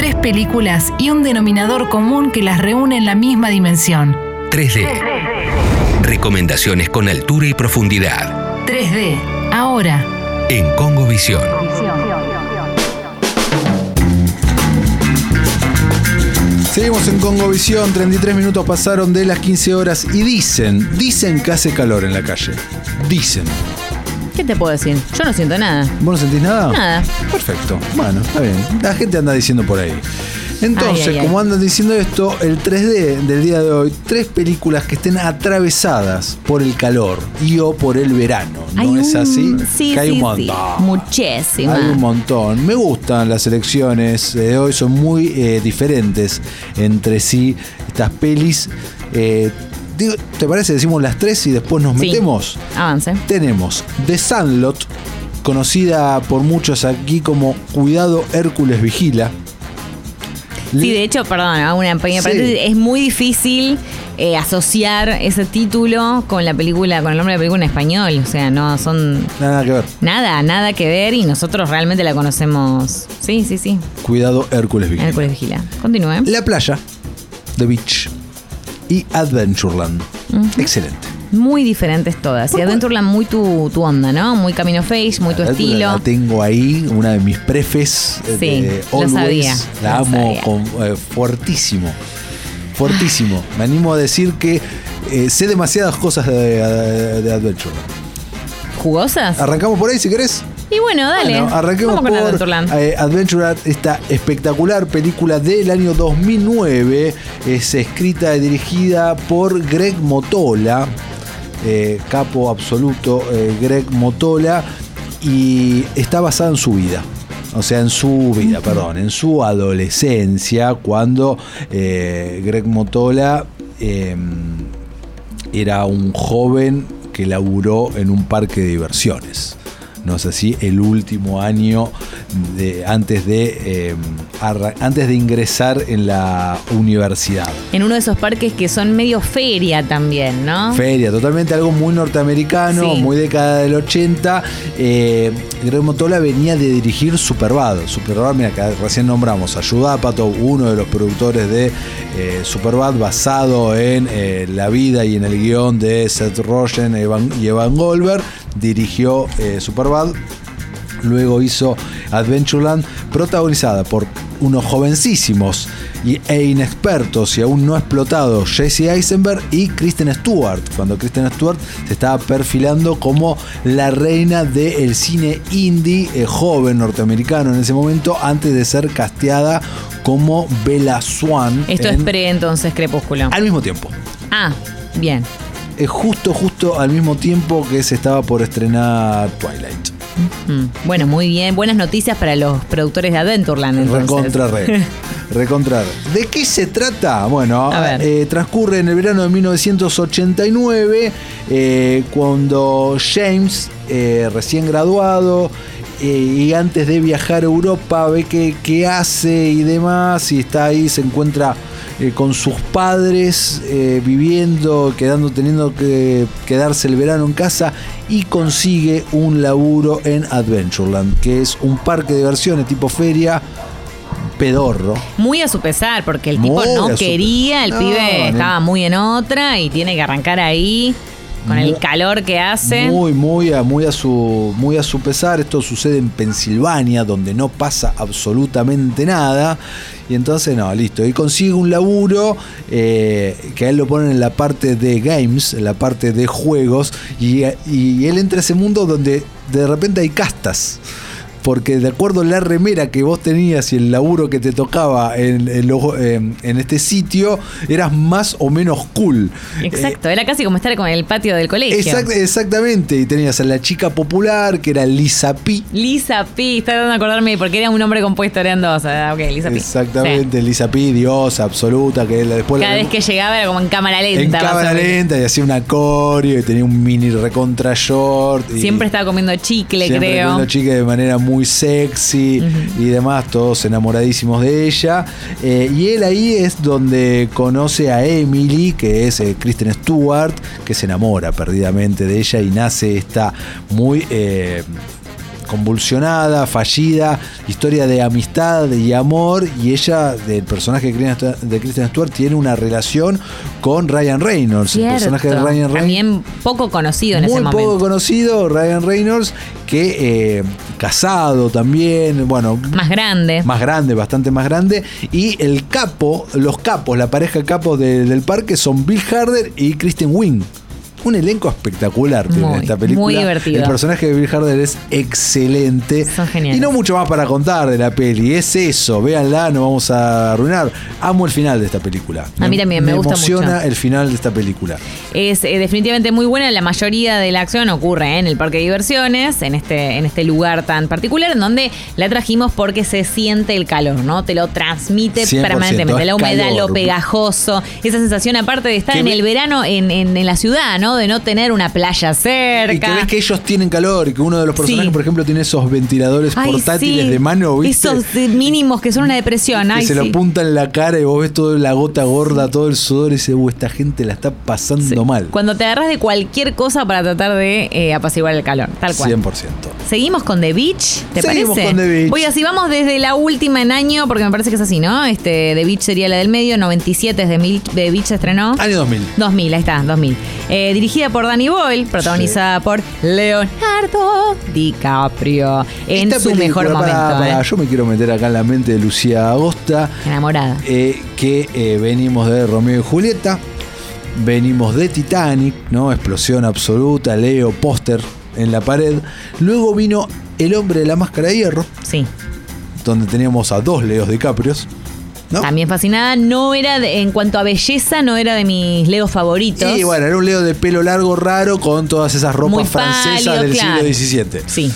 Tres películas y un denominador común que las reúne en la misma dimensión. 3D. Recomendaciones con altura y profundidad. 3D. Ahora. En Congo Visión. Seguimos en Congovisión, 33 minutos pasaron de las 15 horas y dicen, dicen que hace calor en la calle. Dicen. ¿Qué te puedo decir? Yo no siento nada. ¿Vos no sentís nada? Nada. Perfecto. Bueno, está bien. La gente anda diciendo por ahí. Entonces, Ay, ay, ay. como andan diciendo esto, el 3D del día de hoy, tres películas que estén atravesadas por el calor y o por el verano. ¿No es así? Sí, Que hay sí, un sí. montón. Muchísima. Hay un montón. Me gustan las elecciones de hoy, son muy eh, diferentes entre sí estas pelis. Eh, digo, ¿Te parece? Decimos las tres y después nos Sí. metemos. Avance. Tenemos The Sandlot, conocida por muchos aquí como Cuidado Hércules Vigila. Sí, de hecho, perdón, hago una pequeña Sí. es muy difícil eh, asociar ese título con la película, con el nombre de la película en español. O sea, no son Nada que ver. nada, nada que ver y nosotros realmente la conocemos. Sí, sí, sí. Cuidado Hércules Vigila. Hércules Vigila. Continúe. La playa, The Beach y Adventureland. Excelente. Muy diferentes todas. Y Adventureland muy tu, tu onda, ¿no? Muy Camino Face, muy tu estilo. La tengo ahí, una de mis prefes. eh, Sí, de lo sabía, La lo amo sabía. con, eh, fuertísimo. Fuertísimo. Me animo a decir que eh, sé demasiadas cosas de, de, de Adventureland. ¿Jugosas? Arrancamos por ahí si querés. Y bueno, dale. Bueno, arranquemos Vamos por Adventureland. eh, Adventureland, esta espectacular película del año 2009. Es escrita y dirigida por Greg Motola, eh, capo absoluto eh, Greg Motola, y está basada en su vida. O sea, en su vida, perdón, en su adolescencia, cuando eh, Greg Motola eh, era un joven que laburó en un parque de diversiones. No es así, el último año de, antes, de, eh, arra- antes de ingresar en la universidad. En uno de esos parques que son medio feria también, ¿no? Feria, totalmente algo muy norteamericano, Sí. muy década del 80. Eh, Greg Motola venía de dirigir Superbad. Superbad, mira, que recién nombramos a uno de los productores de eh, Superbad, basado en eh, la vida y en el guion de Seth Rogen y Evan Goldberg. Dirigió eh, Superbad. Luego hizo Adventureland, protagonizada por unos jovencísimos y, e inexpertos y aún no explotados Jesse Eisenberg y Kristen Stewart, cuando Kristen Stewart se estaba perfilando como la reina del cine indie eh, joven norteamericano en ese momento, antes de ser casteada como Bella Swan. Esto es pre entonces Crepúsculo. al mismo tiempo. Ah, bien. Es justo, justo al mismo tiempo que se estaba por estrenar Twilight. Mm. Bueno, muy bien. Buenas noticias para los productores de Adventureland. Entonces. Recontra re. Recontra re. ¿De qué se trata? Bueno, eh, transcurre en el verano de 1989, eh, cuando James, eh, recién graduado, eh, y antes de viajar a Europa, ve qué, qué hace y demás, y está ahí, se encuentra eh, con sus padres, eh, viviendo, quedando, teniendo que quedarse el verano en casa, y consigue un laburo en Adventureland, que es un parque de diversiones tipo feria pedorro. Muy a su pesar, porque el tipo Muy no quería, el pibe no. estaba muy en otra y tiene que arrancar ahí con el Mu- calor que hace. Muy, muy a, muy, a su, muy a su pesar. Esto sucede en Pensilvania, donde no pasa absolutamente nada. Y entonces, no, listo. Y consigue un laburo eh, que a él lo ponen en la parte de games, en la parte de juegos. Y, y él entra a ese mundo donde de repente hay castas. Porque de acuerdo a la remera que vos tenías y el laburo que te tocaba en, en los- en- en este sitio, eras más o menos cool. Exacto, era casi como estar con el patio del colegio. Exact- exactamente, y tenías a la chica popular que era Lisa P. Lisa P, está tratando de acordarme porque era un nombre compuesto, eran dos. Ah, ok, Lisa P. Exactamente, Lisa P, diosa absoluta, que después Sí. la Cada vez que llegaba era como en cámara lenta. en cámara lenta y hacía una coreo y tenía un mini recontra short. y Siempre estaba comiendo chicle, siempre creo. comiendo chica de manera muy sexy y demás, todos enamoradísimos de ella. Eh, y él ahí es donde conoce a Emily, que es eh, Kristen Stewart, que se enamora perdidamente de ella y nace esta muy... eh, convulsionada, fallida, historia de amistad y amor, y ella, del personaje de Kristen- Stewart, tiene una relación con Ryan Reynolds, el personaje de. Ryan Reynolds. También poco conocido en Muy ese poco momento. conocido, Ryan Reynolds, que eh, casado también, bueno, Más grande. más grande, bastante más grande. Y el capo, los capos, la pareja capo de- del parque son Bill Harder y Kristen Wiig. Un elenco espectacular tiene Muy, esta película. muy divertido. El personaje de Bill Harder es excelente. Son geniales. Y no mucho más para contar de la peli. Es eso, véanla, no vamos a arruinar. Amo el final de esta película. A mí también, me gusta emociona mucho. el final de esta película. Es eh, definitivamente muy buena. La mayoría de la acción ocurre en el parque de diversiones, en este, en este lugar tan particular, en donde la trajimos porque se siente el calor, ¿no? Te lo transmite 100%, permanentemente. La humedad, calor. lo pegajoso, esa sensación aparte de estar Que en el verano en, en- en la ciudad, ¿no? De no tener una playa cerca. Y que ves que ellos tienen calor y que uno de los personajes, Sí. por ejemplo, tiene esos ventiladores Ay, portátiles sí. de mano, ¿viste? Esos mínimos que son una depresión. que Ay, se lo sí. apunta en la cara y vos ves toda la gota gorda, todo el sudor y dices, "Uh, esta gente la está pasando mal. Cuando te agarras de cualquier cosa para tratar de eh, apaciguar el calor, tal cual. 100%. Seguimos con The Beach, ¿te Seguimos parece? con The Beach. Voy así, vamos desde la última en año, porque me parece que es así, ¿no? Este, The Beach sería la del medio, 97 es de Mil- The Beach se estrenó. Año 2000. 2000, ahí está, 2000. Eh, dirigida por Danny Boyle, protagonizada por Leonardo DiCaprio en Esta su película, mejor momento. ¿eh? Yo me quiero meter acá en la mente de Lucía Agosta, Enamorada. eh, que venimos de Romeo y Julieta, venimos de Titanic, ¿no? Explosión absoluta, Leo, póster en la pared. Luego vino El hombre de la máscara de hierro, Sí. donde teníamos a dos Leos DiCaprios. ¿No? También fascinada. No era, de- en cuanto a belleza, no era de mis leos favoritos. Y bueno, era un Leo de pelo largo, raro, con todas esas ropas Muy francesas pálido, del claro. siglo XVII. Sí.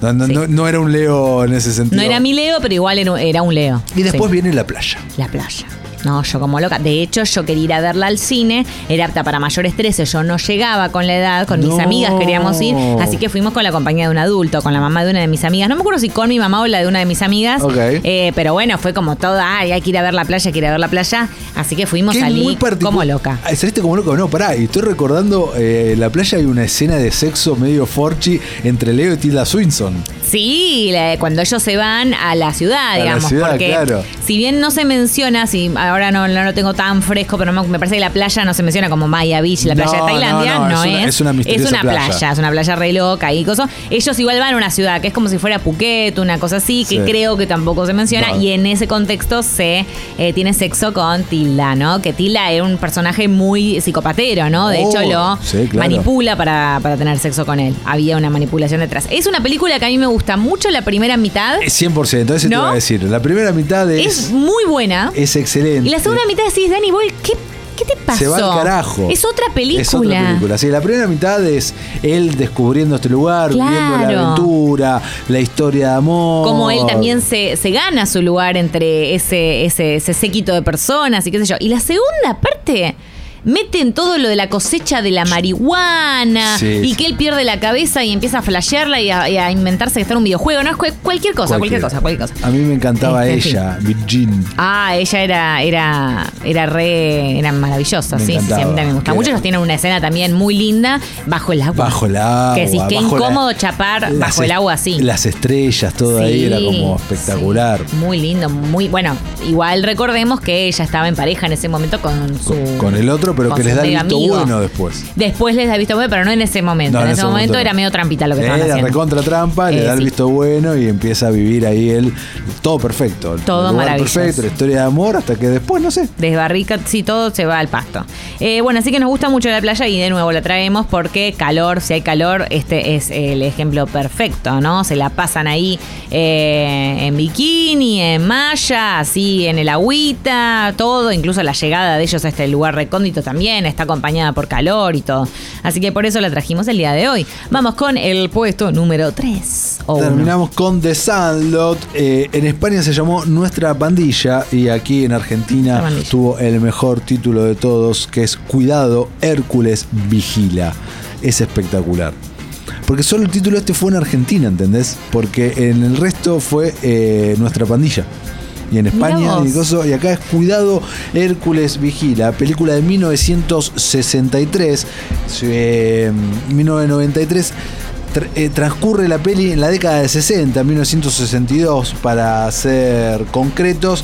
No, no- Sí. no- no era un Leo en ese sentido. No era mi Leo, pero igual era, era un Leo. Y después Sí. viene la playa. La playa. No, yo como loca. De hecho, yo quería ir a verla al cine. Era apta para mayores 13. Yo no llegaba con la edad. Con mis amigas queríamos ir. Así que fuimos con la compañía de un adulto, con la mamá de una de mis amigas. No me acuerdo si con mi mamá o la de una de mis amigas. Ok. Eh, pero bueno, fue como toda, ay, hay que ir a ver la playa, hay que ir a ver la playa. Así que fuimos, particu- como loca. Saliste como loca, no, pará. Y estoy recordando, eh, en la playa hay una escena de sexo medio forchi entre Leo y Tilda Swinson. Sí, la- cuando ellos se van a la ciudad, la digamos. ciudad, porque claro. si bien no se menciona, si ahora no, no lo tengo tan fresco, pero no- me parece que la playa no se menciona como Maya Beach, la playa de Tailandia, no, no, no, es una- es. es una misteriosa una playa. playa. es una playa re loca y cosas. Ellos igual van a una ciudad que es como si fuera Phuket, una cosa así, que Sí. creo que tampoco se menciona. Y en ese contexto se eh, tiene sexo con Tilda, ¿no? Que Tilda era un personaje muy psicopatero, ¿no? De Oh, hecho, lo sí, claro. manipula para, para tener sexo con él. Había una manipulación detrás. Es una película que a mí me gusta mucho la primera mitad. Eh, 100%, eso te ¿No? iba a decir. La primera mitad es, Es muy buena. es excelente. Y la segunda mitad decís, Danny Boyle, ¿qué, qué te pasó? Se va al carajo. Es otra película. Es otra película. Sí, la primera mitad es él descubriendo este lugar, viviendo la aventura, la historia de amor. Como él también se, se gana su lugar entre ese, ese, ese séquito de personas y qué sé yo. Y la segunda parte meten todo lo de la cosecha de la marihuana Sí, y que él pierde la cabeza y empieza a flashearla y a, y a inventarse que está en un videojuego. No, es cualquier cosa, cualquier, cosa, cualquier cosa. A mí me encantaba Este, fin. ella, Virgin. Ah, ella era, era, era re, era maravillosa, Me sí, sí, sí, a mí también me gusta Que mucho. era- Ellos tienen una escena también muy linda bajo el agua. Bajo el agua. Que decís, qué la- incómodo chapar bajo el agua así. Las estrellas, todo ahí era como espectacular. sí. Muy lindo, muy bueno. Igual recordemos que ella estaba en pareja en ese momento con su. Con, con el otro, pero que les da el visto bueno después. Después les da visto bueno, pero no en ese momento. No, en, ese momento, no. era medio trampita lo que estaban Era haciendo. recontra trampa, le Eh, da el visto bueno y empieza a vivir ahí él. Todo perfecto. el Todo maravilloso. perfecto, la historia de amor, hasta que después, no sé. Desbarrica, sí, todo se va al pasto. Eh, bueno, así que nos gusta mucho la playa y de nuevo la traemos porque calor, si hay calor, este es el ejemplo perfecto, ¿no? Se la pasan ahí eh, en bikini, en malla, así en el agüita, todo, incluso la llegada de ellos a este lugar recóndito también está acompañada por calor y todo. Así que por eso la trajimos el día de hoy. Vamos con el puesto número 3. Terminamos con The Sandlot. Eh, en España se llamó Nuestra Pandilla y aquí en Argentina tuvo el mejor título de todos, que es Cuidado, Hércules Vigila. Es espectacular. Porque solo el título este fue en Argentina, ¿entendés? Porque en el resto fue eh, Nuestra Pandilla. Y en España, y, acá es Cuidado, Hércules Vigila, película de 1963, eh, 1993. Tr- eh, transcurre la peli en la década de 60, 1962, para ser concretos.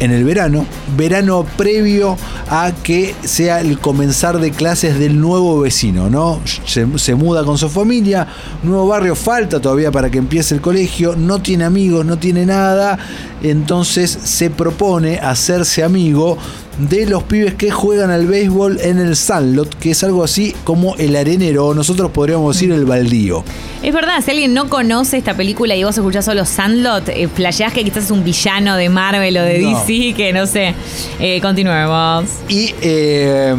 En el verano, verano previo a que sea el comenzar de clases del nuevo vecino, ¿no? Se, se muda con su familia, nuevo barrio, falta todavía para que empiece el colegio, no tiene amigos, no tiene nada, entonces se propone hacerse amigo de los pibes que juegan al béisbol en el Sandlot, que es algo así como el arenero, nosotros podríamos decir el baldío. Es verdad, si alguien no conoce esta película y vos escuchás solo Sandlot, eh, flasheás que quizás es un villano de Marvel o de No. DC, que no sé. Eh, continuemos. Y, eh,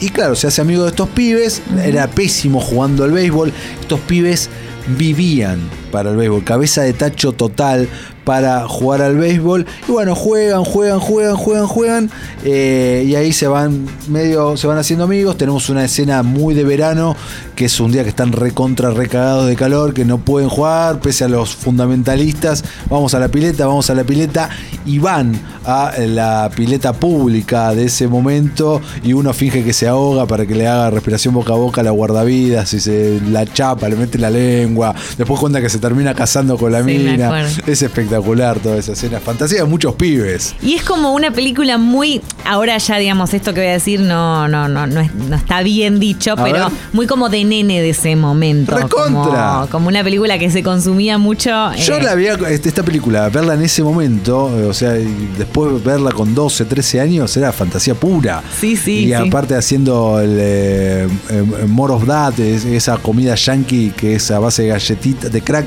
y claro, se hace amigo de estos pibes. Era pésimo jugando al béisbol. Estos pibes vivían para el béisbol. Cabeza de tacho total para jugar al béisbol. Y bueno, juegan, juegan, juegan, juegan, juegan. eh, y ahí se van medio, se van haciendo amigos. Tenemos una escena muy de verano, que es un día que están recontra recagados de calor, que no pueden jugar, pese a los fundamentalistas. Vamos a la pileta, vamos a la pileta. Y van a la pileta pública de ese momento. Y uno finge que se ahoga para que le haga respiración boca a boca la guardavidas. Y se la chapa, le mete la lengua. Después cuenta que se termina casando con la Sí, mina. Es espectacular toda esa escena. Fantasía de muchos pibes. Y es como una película muy. Ahora ya, digamos, esto que voy a decir no, no, no, no, es- no está bien dicho, A pero ver. muy como de nene de ese momento. ¡Recontra! Como, como una película que se consumía mucho. Yo eh, la vi, este, esta película, verla en ese momento, eh, o sea, después verla con 12, 13 años, era fantasía pura. Sí, sí, Y sí. aparte haciendo el eh, eh, More of That, es- esa comida yankee que es a base de galletitas, de crackers,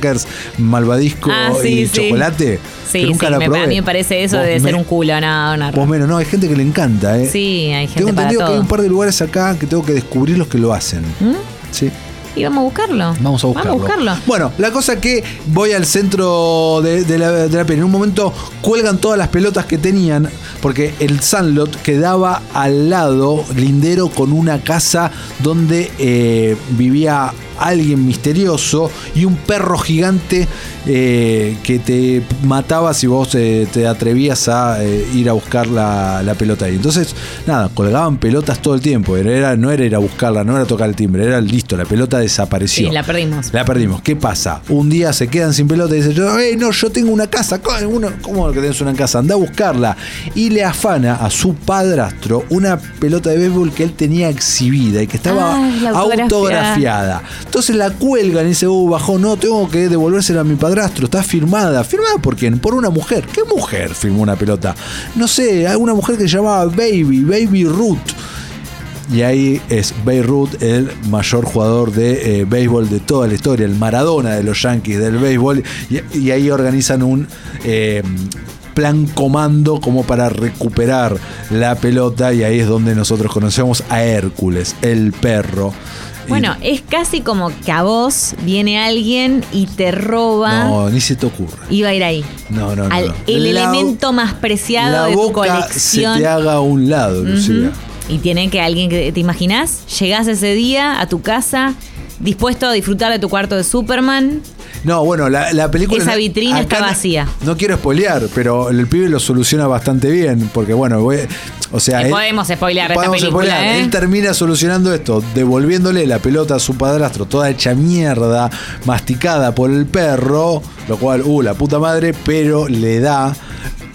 malvadisco Ah, sí, y sí. chocolate. Sí, que nunca sí, la me- a mí me parece eso de ser un culo, no, no. Vos menos, no, hay gente que le encanta, ¿eh? Sí, hay gente Tengo para entendido que hay un par de lugares acá que tengo que descubrir los que lo hacen. ¿Mm? Sí. Y vamos a buscarlo. Vamos a buscarlo. Vamos a buscarlo. Bueno, la cosa que voy al centro de, de la, de la peli. En un momento cuelgan todas las pelotas que tenían, porque el Sandlot quedaba al lado, lindero, con una casa donde eh, vivía alguien misterioso y un perro gigante eh, que te mataba si vos eh, te atrevías a eh, ir a buscar la, la pelota ahí. Entonces, nada, colgaban pelotas todo el tiempo. Era, era- no era ir a buscarla, no era tocar el timbre, era listo, la pelota desapareció. Sí, la perdimos. La perdimos. ¿Qué pasa? Un día se quedan sin pelota y dicen, yo, "Eh, no, yo tengo una casa. ¿Cómo, uno- ¿Cómo que tenés una casa? Anda a buscarla. Y le afana a su padrastro una pelota de béisbol que él tenía exhibida y que estaba Ah, autografiada. autografiada. Entonces la cuelgan y dice, uh, bajó, no, tengo que devolvérsela a mi padrastro. Está firmada. ¿Firmada por quién? Por una mujer. ¿Qué mujer firmó una pelota? No sé, alguna mujer que se llamaba Baby, Baby Ruth. Y ahí es Beirut el mayor jugador de eh, béisbol de toda la historia, el Maradona de los Yankees del béisbol. Y, y ahí organizan un eh, plan comando como para recuperar la pelota. Y ahí es donde nosotros conocemos a Hércules, el perro. Bueno, es casi como que a vos viene alguien y te roba. no, ni se te ocurre. Iba a ir ahí. No, no, no. Al- el La- elemento más preciado la de tu boca colección. se te haga a un lado, Lucía. Y tiene que alguien que te imaginas, llegás ese día a tu casa dispuesto a disfrutar de tu cuarto de Superman. No, bueno, la, la película. Esa vitrina está vacía. No, quiero spoilear, pero el pibe lo soluciona bastante bien. Porque, bueno, voy- o sea. Él- podemos spoilear esta podemos película, spoilear. ¿eh? Él termina solucionando esto, devolviéndole la pelota a su padrastro, toda hecha mierda, masticada por el perro. Lo cual, uh, la puta madre, pero le da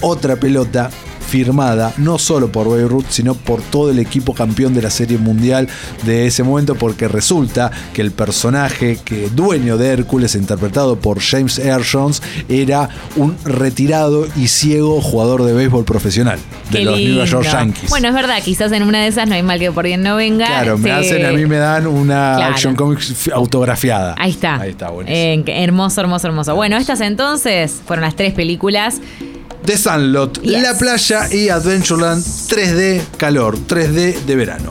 otra pelota firmada no solo por Beirut, sino por todo el equipo campeón de la Serie Mundial de ese momento, porque resulta que el personaje que dueño de Hércules, interpretado por James Earl Jones, era un retirado y ciego jugador de béisbol profesional de Qué los New York. Yankees. Bueno, es verdad, quizás en una de esas no hay mal que por bien no venga. Claro, me Se- hacen, a mí me dan una Claro. Action Comics autografiada. Ahí está. Ahí está, buenísimo. Eh, hermoso, hermoso, hermoso. Bueno, estas entonces fueron las tres películas. The Sandlot, Yes. La Playa y Adventureland 3D calor, 3D de verano.